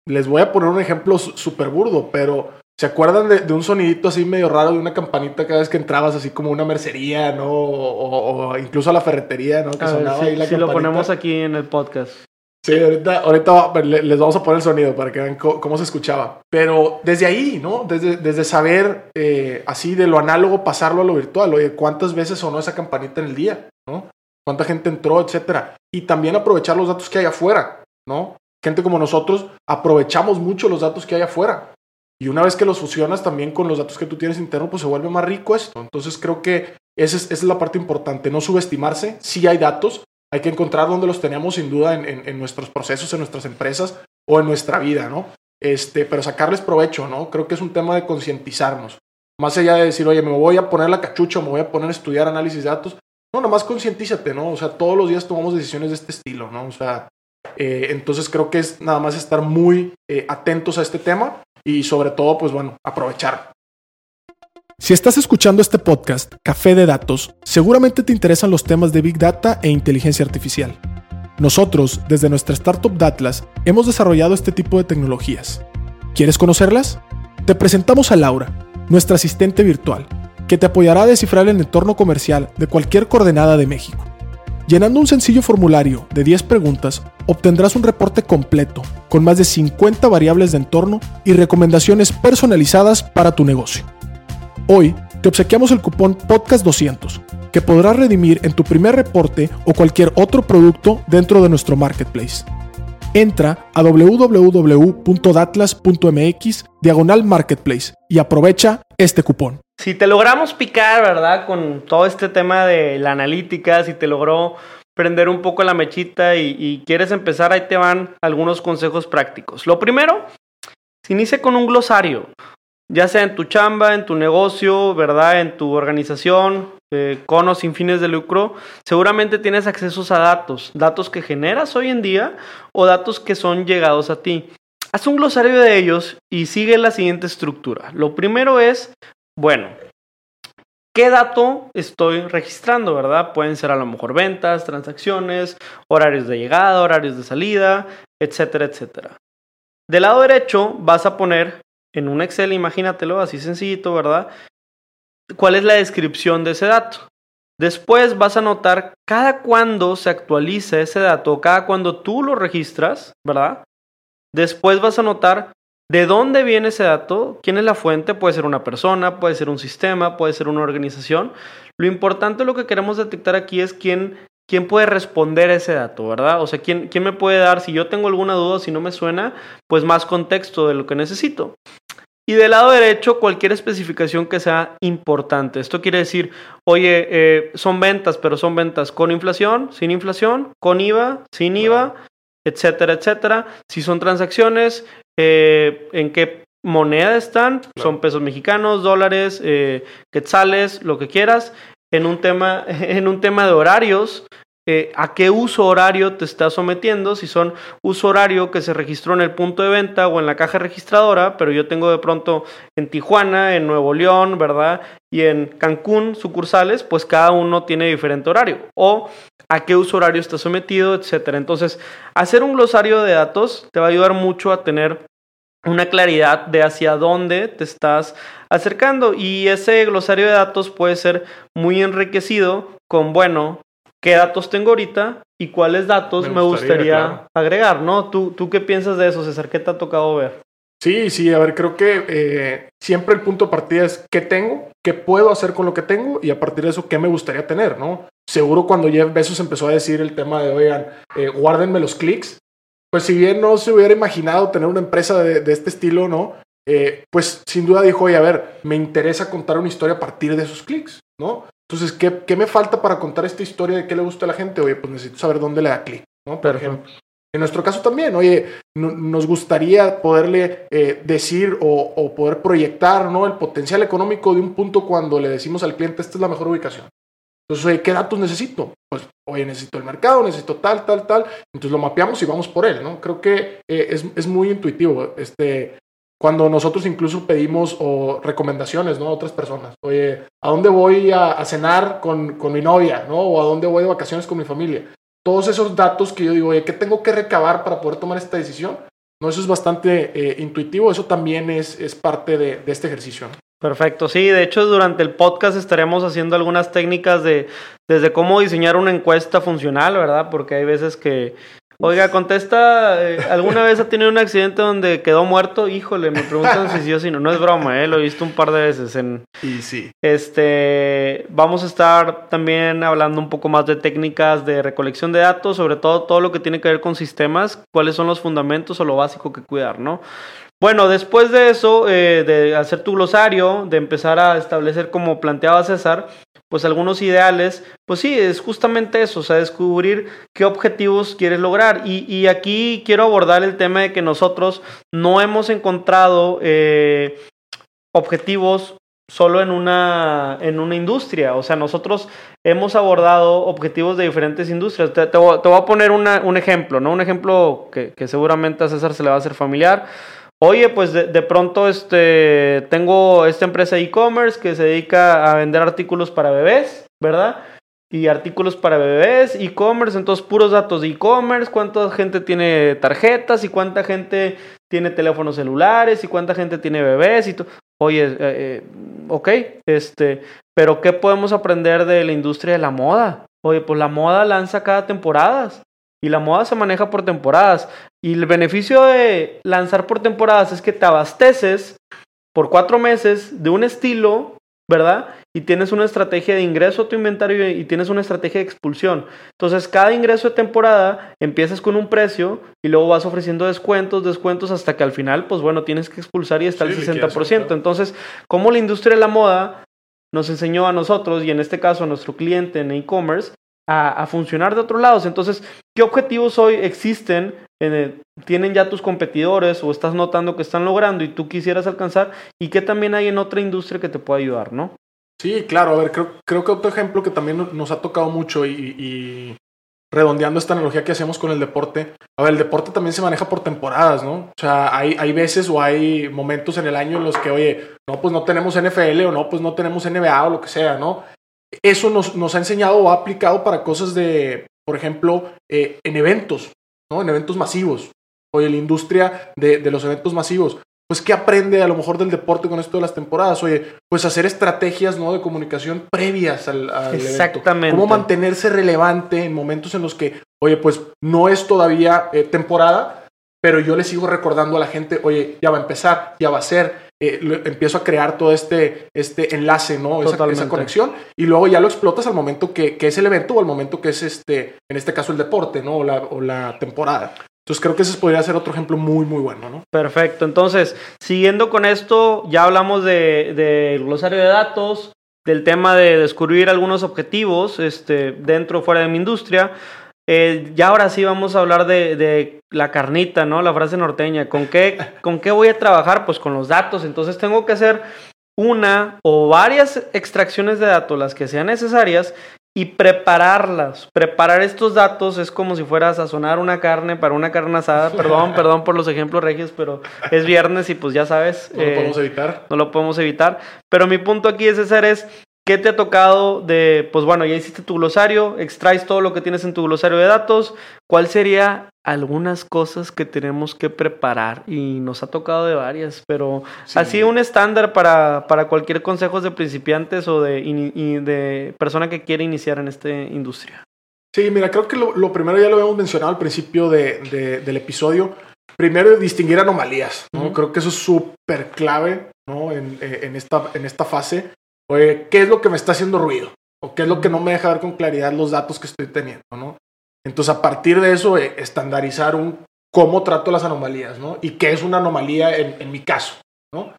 les voy a poner un ejemplo súper burdo, pero ¿se acuerdan de, de, un sonidito así medio raro de una campanita cada vez que entrabas, así como una mercería, ¿no? O, o incluso a la ferretería, ¿no? Que a sonaba ver, sí, ahí la lo campanita. ponemos aquí en el podcast. Sí, ahorita, ahorita les vamos a poner el sonido para que vean cómo, cómo se escuchaba. Pero desde ahí, ¿no? Desde, desde saber eh, así de lo análogo pasarlo a lo virtual. Oye, ¿cuántas veces sonó esa campanita en el día? ¿No? ¿Cuánta gente entró, etcétera? Y también aprovechar los datos que hay afuera, ¿no? Gente como nosotros aprovechamos mucho los datos que hay afuera. Y una vez que los fusionas también con los datos que tú tienes interno, pues se vuelve más rico esto. Entonces creo que esa es, esa es la parte importante, no subestimarse. Sí hay datos, hay que encontrar dónde los tenemos sin duda en, en, en, nuestros procesos, en nuestras empresas o en nuestra vida, ¿no? Este, pero sacarles provecho, ¿no? Creo que es un tema de concientizarnos. Más allá de decir, oye, me voy a poner la cachucha, me voy a poner a estudiar análisis de datos. No, nomás concientízate, ¿no? O sea, todos los días tomamos decisiones de este estilo, ¿no? O sea, eh, entonces creo que es nada más estar muy eh, atentos a este tema y sobre todo, pues bueno, aprovechar. Si estás escuchando este podcast, Café de Datos, seguramente te interesan los temas de Big Data e inteligencia artificial. Nosotros, desde nuestra startup Datlas, hemos desarrollado este tipo de tecnologías. ¿Quieres conocerlas? Te presentamos a Laura, nuestra asistente virtual, que te apoyará a descifrar el entorno comercial de cualquier coordenada de México. Llenando un sencillo formulario de 10 preguntas, obtendrás un reporte completo, con más de 50 variables de entorno y recomendaciones personalizadas para tu negocio. Hoy te obsequiamos el cupón Podcast200, que podrás redimir en tu primer reporte o cualquier otro producto dentro de nuestro marketplace. Entra a www.datlas.mx diagonal marketplace y aprovecha este cupón. Si te logramos picar, ¿verdad? Con todo este tema de la analítica, si te logró prender un poco la mechita y, quieres empezar, ahí te van algunos consejos prácticos. Lo primero, se inicia con un glosario ya sea en tu chamba, en tu negocio, ¿verdad? En tu organización, eh, con o sin fines de lucro, seguramente tienes accesos a datos, datos que generas hoy en día o datos que son llegados a ti. Haz un glosario de ellos y sigue la siguiente estructura. Lo primero es, bueno, ¿qué dato estoy registrando, verdad? Pueden ser a lo mejor ventas, transacciones, horarios de llegada, horarios de salida, etcétera, etcétera. Del lado derecho vas a poner en un Excel, imagínatelo, así sencillito, ¿verdad? ¿Cuál es la descripción de ese dato? Después vas a notar cada cuando se actualiza ese dato, cada cuando tú lo registras, ¿verdad? Después vas a notar de dónde viene ese dato, quién es la fuente, puede ser una persona, puede ser un sistema, puede ser una organización. Lo importante, lo que queremos detectar aquí es quién, quién puede responder a ese dato, ¿verdad? O sea, quién, quién me puede dar, si yo tengo alguna duda, si no me suena, pues más contexto de lo que necesito. Y del lado derecho, cualquier especificación que sea importante. Esto quiere decir, oye, eh, son ventas, pero son ventas con inflación, sin inflación, con IVA, sin IVA, etcétera, etcétera. Si son transacciones, eh, en qué moneda están, claro. son pesos mexicanos, dólares, eh, quetzales, lo que quieras. En un tema, en un tema de horarios, eh, a qué uso horario te estás sometiendo, si son uso horario que se registró en el punto de venta o en la caja registradora, pero yo tengo de pronto en Tijuana, en Nuevo León, ¿verdad? Y en Cancún sucursales, pues cada uno tiene diferente horario. O a qué uso horario está sometido, etcétera. Entonces, hacer un glosario de datos te va a ayudar mucho a tener una claridad de hacia dónde te estás acercando. Y ese glosario de datos puede ser muy enriquecido con, bueno, qué datos tengo ahorita y cuáles datos me gustaría, agregar, ¿no? ¿Tú, ¿Tú qué piensas de eso, César? ¿Qué te ha tocado ver? Sí, sí, a ver, creo que eh, siempre el punto de partida es qué tengo, qué puedo hacer con lo que tengo y a partir de eso qué me gustaría tener, ¿no? Seguro cuando Jeff Bezos empezó a decir el tema de, oigan, eh, guárdenme los clics, pues si bien no se hubiera imaginado tener una empresa de, este estilo, ¿no? Eh, pues sin duda dijo, oye, a ver, me interesa contar una historia a partir de esos clics, ¿no? Entonces, ¿qué, ¿qué, me falta para contar esta historia de qué le gusta a la gente? Oye, pues necesito saber dónde le da clic, ¿no? Por ejemplo. En nuestro caso también, oye, nos gustaría poderle eh, decir o, poder proyectar ¿no? el potencial económico de un punto cuando le decimos al cliente, esta es la mejor ubicación. Entonces, oye, ¿qué datos necesito? Pues, oye, necesito el mercado, necesito tal, tal, tal. Entonces lo mapeamos y vamos por él, ¿no? Creo que eh, es, es, muy intuitivo. Este, cuando nosotros incluso pedimos o recomendaciones, ¿no? A otras personas. Oye, ¿a dónde voy a, a cenar con, con, mi novia, ¿no? O a dónde voy de vacaciones con mi familia todos esos datos que yo digo, oye, ¿qué tengo que recabar para poder tomar esta decisión? No, eso es bastante eh, intuitivo, eso también es, es parte de, este ejercicio. Perfecto, sí, de hecho durante el podcast estaremos haciendo algunas técnicas de desde cómo diseñar una encuesta funcional, ¿verdad? Porque hay veces que Oiga, contesta, eh, ¿alguna vez ha tenido un accidente donde quedó muerto? Híjole, me preguntan si sí o si no. No es broma, ¿eh? Lo he visto un par de veces. En, y sí. Este, vamos a estar también hablando un poco más de técnicas de recolección de datos, sobre todo todo lo que tiene que ver con sistemas, cuáles son los fundamentos o lo básico que cuidar, ¿no? Bueno, después de eso, eh, de hacer tu glosario, de empezar a establecer como planteaba César, pues algunos ideales, pues sí, es justamente eso, o sea, descubrir qué objetivos quieres lograr. Y, aquí quiero abordar el tema de que nosotros no hemos encontrado eh, objetivos solo en una, en una industria, o sea, nosotros hemos abordado objetivos de diferentes industrias. Te, voy, a poner un ejemplo, ¿no? Un ejemplo que, que seguramente a César se le va a hacer familiar. Oye, pues de, pronto este, tengo esta empresa e-commerce que se dedica a vender artículos para bebés, ¿verdad? Y artículos para bebés, e-commerce, entonces puros datos de e-commerce, cuánta gente tiene tarjetas y cuánta gente tiene teléfonos celulares y cuánta gente tiene bebés y todo. Oye, eh, eh, ok, este, pero ¿qué podemos aprender de la industria de la moda? Oye, pues la moda lanza cada temporada. Y la moda se maneja por temporadas. Y el beneficio de lanzar por temporadas es que te abasteces por cuatro meses de un estilo, ¿verdad? Y tienes una estrategia de ingreso a tu inventario y tienes una estrategia de expulsión. Entonces, cada ingreso de temporada empiezas con un precio y luego vas ofreciendo descuentos, descuentos, hasta que al final, pues bueno, tienes que expulsar y está el 60%. Entonces, como la industria de la moda nos enseñó a nosotros y en este caso a nuestro cliente en e-commerce a, funcionar de otros lados. Entonces, ¿qué objetivos hoy existen? tienen ya tus competidores o estás notando que están logrando y tú quisieras alcanzar y qué también hay en otra industria que te pueda ayudar, ¿no? Sí, claro, a ver, creo, creo que otro ejemplo que también nos ha tocado mucho y, redondeando esta analogía que hacemos con el deporte, a ver, el deporte también se maneja por temporadas, ¿no? O sea, hay, hay veces o hay momentos en el año en los que, oye, no, pues no tenemos NFL o no, pues no tenemos NBA o lo que sea, ¿no? eso nos, nos, ha enseñado o ha aplicado para cosas de, por ejemplo, eh, en eventos, ¿no? En eventos masivos. Oye, la industria de, de, los eventos masivos. Pues, ¿qué aprende a lo mejor del deporte con esto de las temporadas? Oye, pues hacer estrategias, ¿no? De comunicación previas al, al Exactamente. Cómo mantenerse relevante en momentos en los que, oye, pues no es todavía eh, temporada, pero yo le sigo recordando a la gente, oye, ya va a empezar, ya va a ser, eh, empiezo a crear todo este, este enlace, ¿no? Esa, conexión. Y luego ya lo explotas al momento que, que, es el evento o al momento que es, este, en este caso, el deporte, ¿no? O la, o la temporada. Entonces creo que ese podría ser otro ejemplo muy, muy bueno, ¿no? Perfecto. Entonces, siguiendo con esto, ya hablamos del de, glosario de datos, del tema de descubrir algunos objetivos este, dentro o fuera de mi industria. Eh, ya ahora sí vamos a hablar de, de, la carnita, ¿no? La frase norteña. ¿Con qué, ¿Con qué voy a trabajar? Pues con los datos. Entonces tengo que hacer una o varias extracciones de datos, las que sean necesarias, y prepararlas. Preparar estos datos es como si fueras a sazonar una carne para una carne asada. Perdón, perdón por los ejemplos regios, pero es viernes y pues ya sabes. No lo podemos eh, evitar. No lo podemos evitar. Pero mi punto aquí, César, es ¿Qué te ha tocado de, pues bueno, ya hiciste tu glosario, extraes todo lo que tienes en tu glosario de datos? ¿Cuál sería algunas cosas que tenemos que preparar? Y nos ha tocado de varias, pero así un estándar para, para cualquier consejo de principiantes o de, de persona que quiere iniciar en esta industria. Sí, mira, creo que lo, primero ya lo habíamos mencionado al principio de, del episodio. Primero, distinguir anomalías, ¿no? Creo que eso es súper clave, ¿no? En, eh, en, esta, en esta fase. Oye, ¿qué es lo que me está haciendo ruido? ¿O qué es lo que no me deja ver con claridad los datos que estoy teniendo, ¿no? Entonces, a partir de eso, eh, estandarizar un cómo trato las anomalías, ¿no? Y qué es una anomalía en, mi caso, ¿no?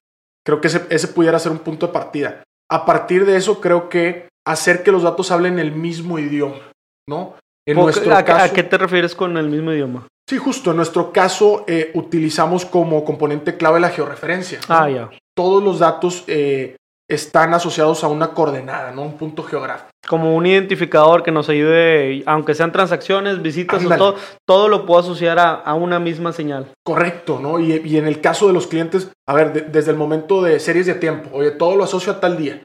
Creo que ese, ese, pudiera ser un punto de partida. A partir de eso, creo que hacer que los datos hablen el mismo idioma, ¿no? En nuestro ¿A, caso, ¿A qué te refieres con el mismo idioma? Sí, justo. En nuestro caso, eh, utilizamos como componente clave la georreferencia. Ah, ya. Todos los datos eh, están asociados a una coordenada, ¿no? Un punto geográfico. Como un identificador que nos ayude, aunque sean transacciones, visitas o todo, todo lo puedo asociar a, una misma señal. Correcto, ¿no? Y, en el caso de los clientes, a ver, desde el momento de series de tiempo, oye, todo lo asocio a tal día.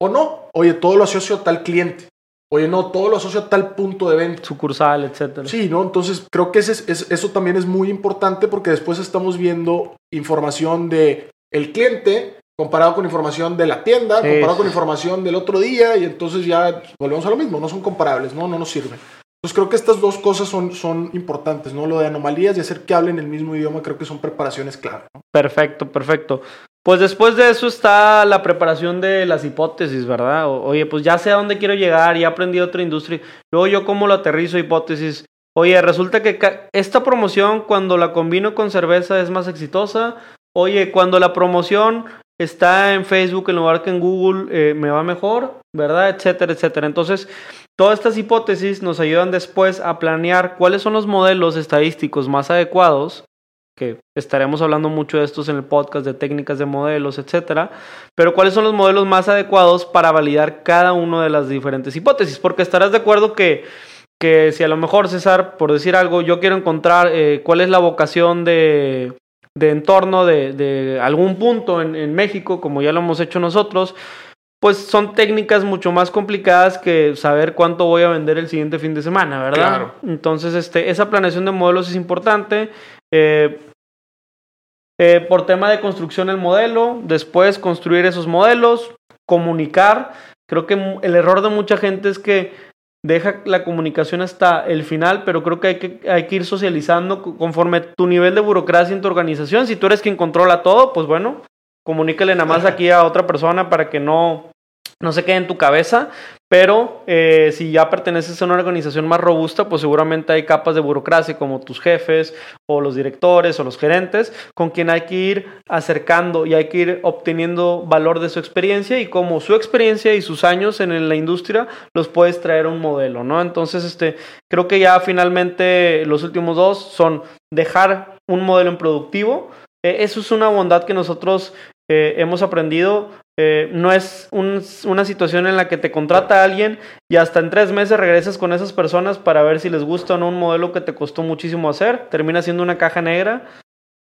O no, oye, todo lo asocio a tal cliente. Oye, no, todo lo asocio a tal punto de venta. Sucursal, etcétera. Sí, ¿no? Entonces, creo que ese, eso también es muy importante porque después estamos viendo información de el cliente comparado con información de la tienda, comparado con información del otro día, y entonces ya volvemos a lo mismo, no son comparables, no, no nos sirven. Entonces creo que estas dos cosas son, son importantes, ¿no? Lo de anomalías y hacer que hablen el mismo idioma, creo que son preparaciones clave. Perfecto, perfecto. Pues después de eso está la preparación de las hipótesis, ¿verdad? oye, pues ya sé a dónde quiero llegar, ya aprendí otra industria. Luego yo cómo lo aterrizo hipótesis. Oye, resulta que esta promoción cuando la combino con cerveza es más exitosa. Oye, cuando la promoción está en Facebook en lugar que en Google, eh, me va mejor, ¿verdad? Etcétera, etcétera. Entonces, todas estas hipótesis nos ayudan después a planear cuáles son los modelos estadísticos más adecuados, que estaremos hablando mucho de estos en el podcast de técnicas de modelos, etcétera, pero cuáles son los modelos más adecuados para validar cada una de las diferentes hipótesis, porque estarás de acuerdo que que si a lo mejor César, por decir algo, yo quiero encontrar eh, cuál es la vocación de, de entorno de, de algún punto en, en, México, como ya lo hemos hecho nosotros, pues son técnicas mucho más complicadas que saber cuánto voy a vender el siguiente fin de semana, ¿verdad? Claro. Entonces, este, esa planeación de modelos es importante. Eh, eh, por tema de construcción el modelo, después construir esos modelos, comunicar. Creo que el error de mucha gente es que deja la comunicación hasta el final, pero creo que hay que, hay que ir socializando conforme tu nivel de burocracia en tu organización. Si tú eres quien controla todo, pues bueno, comunícale nada más aquí a otra persona para que no no se quede en tu cabeza, pero eh, si ya perteneces a una organización más robusta, pues seguramente hay capas de burocracia como tus jefes o los directores o los gerentes, con quien hay que ir acercando y hay que ir obteniendo valor de su experiencia y como su experiencia y sus años en la industria los puedes traer a un modelo, ¿no? Entonces, este, creo que ya finalmente los últimos dos son dejar un modelo en productivo. Eh, eso es una bondad que nosotros eh, hemos aprendido eh, no es una situación en la que te contrata alguien y hasta en tres meses regresas con esas personas para ver si les gusta o no un modelo que te costó muchísimo hacer. Termina siendo una caja negra.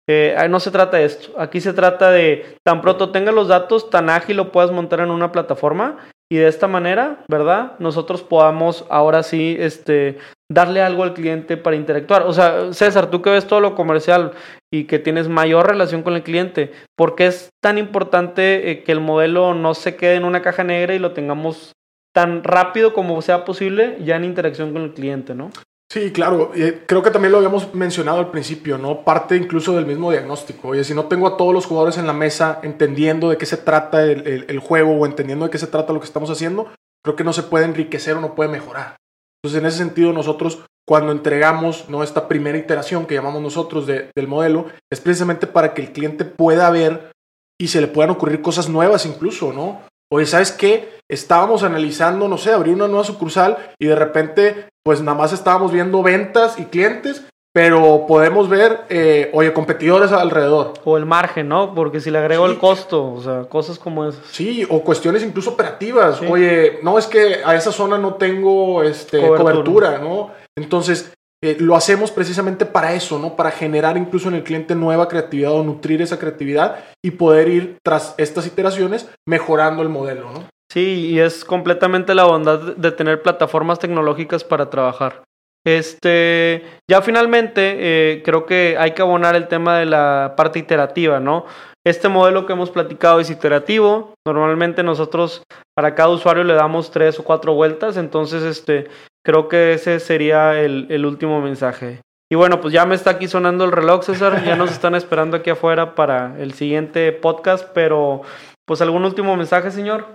Eh, no se trata de esto. Aquí se trata de tan pronto tengas los datos, tan ágil lo puedas montar en una plataforma y de esta manera, ¿verdad? Nosotros podamos ahora sí este, darle algo al cliente para interactuar. O sea, César, tú que ves todo lo comercial y que tienes mayor relación con el cliente, ¿por qué es tan importante eh, que el modelo no se quede en una caja negra y lo tengamos tan rápido como sea posible ya en interacción con el cliente, ¿no? Sí, claro. Eh, creo que también lo habíamos mencionado al principio, ¿no? Parte incluso del mismo diagnóstico. Oye, si no tengo a todos los jugadores en la mesa entendiendo de qué se trata el, juego o entendiendo de qué se trata lo que estamos haciendo, creo que no se puede enriquecer o no puede mejorar. Entonces, en ese sentido, nosotros cuando entregamos ¿no? esta primera iteración que llamamos nosotros del modelo, es precisamente para que el cliente pueda ver y se le puedan ocurrir cosas nuevas incluso, ¿no? Oye, ¿sabes qué? Estábamos analizando, no sé, abrir una nueva sucursal y de repente, pues nada más estábamos viendo ventas y clientes, pero podemos ver, eh, oye, competidores alrededor. O el margen, ¿no? Porque si le agrego el costo, o sea, cosas como esas. Sí, o cuestiones incluso operativas. Oye, no es que a esa zona no tengo este, cobertura, ¿no? Entonces, eh, lo hacemos precisamente para eso, ¿no? Para generar incluso en el cliente nueva creatividad o nutrir esa creatividad y poder ir tras estas iteraciones mejorando el modelo, ¿no? Sí, y es completamente la bondad de tener plataformas tecnológicas para trabajar. Este, ya finalmente eh, creo que hay que abonar el tema de la parte iterativa, ¿no? Este modelo que hemos platicado es iterativo. Normalmente nosotros para cada usuario le damos tres o cuatro vueltas. Entonces, este, creo que ese sería el, último mensaje. Y bueno, pues ya me está aquí sonando el reloj, César. Ya nos están esperando aquí afuera para el siguiente podcast. Pero, pues, ¿algún último mensaje, señor?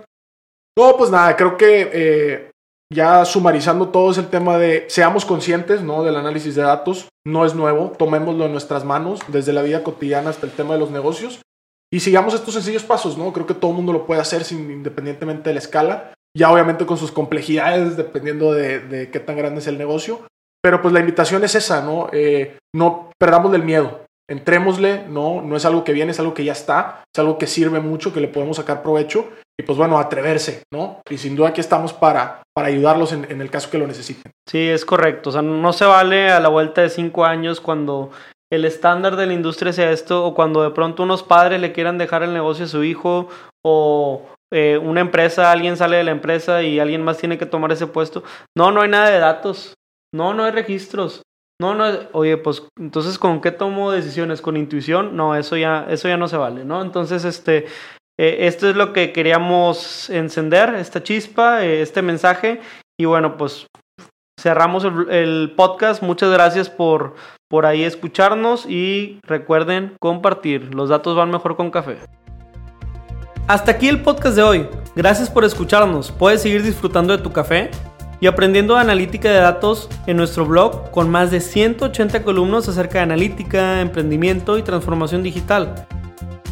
No, pues nada, creo que eh, ya sumarizando todo es el tema de seamos conscientes ¿no? del análisis de datos. No es nuevo, tomémoslo en nuestras manos, desde la vida cotidiana hasta el tema de los negocios. Y sigamos estos sencillos pasos, ¿no? Creo que todo el mundo lo puede hacer sin, independientemente de la escala. Ya obviamente con sus complejidades, dependiendo de, qué tan grande es el negocio. Pero pues la invitación es esa, ¿no? Eh, no perdamos el miedo. Entrémosle, ¿no? No es algo que viene, es algo que ya está. Es algo que sirve mucho, que le podemos sacar provecho. Y pues bueno, atreverse, ¿no? Y sin duda aquí estamos para, para ayudarlos en, en el caso que lo necesiten. Sí, es correcto. O sea, no se vale a la vuelta de cinco años cuando el estándar de la industria sea esto, o cuando de pronto unos padres le quieran dejar el negocio a su hijo, o eh, una empresa, alguien sale de la empresa y alguien más tiene que tomar ese puesto. No, no hay nada de datos. No, no hay registros. No, no, oye, pues entonces ¿con qué tomo decisiones? ¿Con intuición? No, eso ya, eso ya no se vale, ¿no? Entonces, este, eh, esto es lo que queríamos encender, esta chispa, eh, este mensaje. Y bueno, pues cerramos el podcast. Muchas gracias por por ahí escucharnos y recuerden compartir. Los datos van mejor con café. Hasta aquí el podcast de hoy. Gracias por escucharnos. Puedes seguir disfrutando de tu café y aprendiendo analítica de datos en nuestro blog con más de 180 columnas acerca de analítica, emprendimiento y transformación digital.